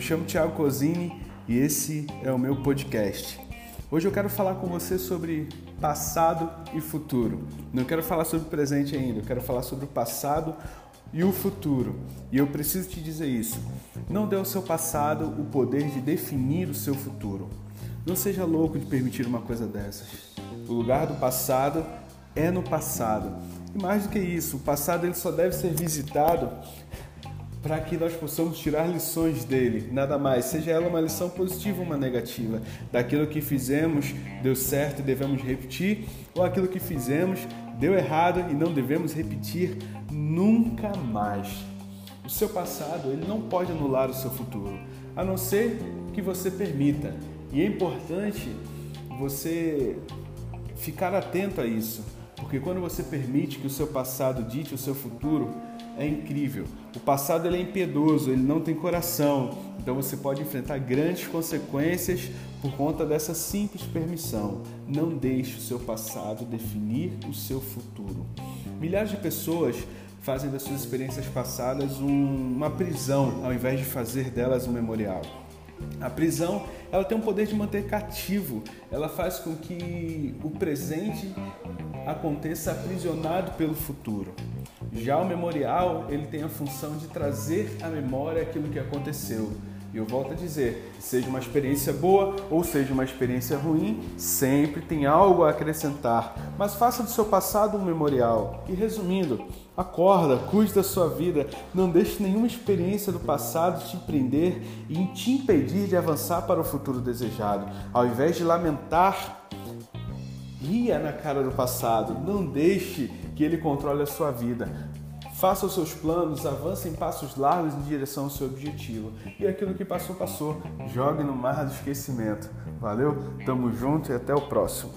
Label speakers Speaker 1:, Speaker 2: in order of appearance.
Speaker 1: chamo Thiago Cosini e esse é o meu podcast. Hoje eu quero falar com você sobre passado e futuro. Não quero falar sobre o presente ainda, eu quero falar sobre o passado e o futuro. E eu preciso te dizer isso. Não dê ao seu passado o poder de definir o seu futuro. Não seja louco de permitir uma coisa dessas. O lugar do passado é no passado. E mais do que isso, o passado ele só deve ser visitado para que nós possamos tirar lições dele, nada mais, seja ela uma lição positiva ou uma negativa, daquilo que fizemos deu certo e devemos repetir, ou aquilo que fizemos deu errado e não devemos repetir nunca mais. O seu passado ele não pode anular o seu futuro, a não ser que você permita. E é importante você ficar atento a isso, porque quando você permite que o seu passado dite o seu futuro, é incrível. O passado ele é impiedoso, ele não tem coração, então você pode enfrentar grandes consequências por conta dessa simples permissão. Não deixe o seu passado definir o seu futuro. Milhares de pessoas fazem das suas experiências passadas um, uma prisão ao invés de fazer delas um memorial. A prisão ela tem o poder de manter cativo, ela faz com que o presente aconteça aprisionado pelo futuro. Já o memorial, ele tem a função de trazer à memória aquilo que aconteceu. E eu volto a dizer, seja uma experiência boa ou seja uma experiência ruim, sempre tem algo a acrescentar. Mas faça do seu passado um memorial. E resumindo, acorda, cuide da sua vida, não deixe nenhuma experiência do passado te prender e te impedir de avançar para o futuro desejado. Ao invés de lamentar, ria na cara do passado, não deixe que ele controle a sua vida. Faça os seus planos, avance em passos largos em direção ao seu objetivo. E aquilo que passou, passou. Jogue no mar do esquecimento. Valeu? Tamo junto e até o próximo.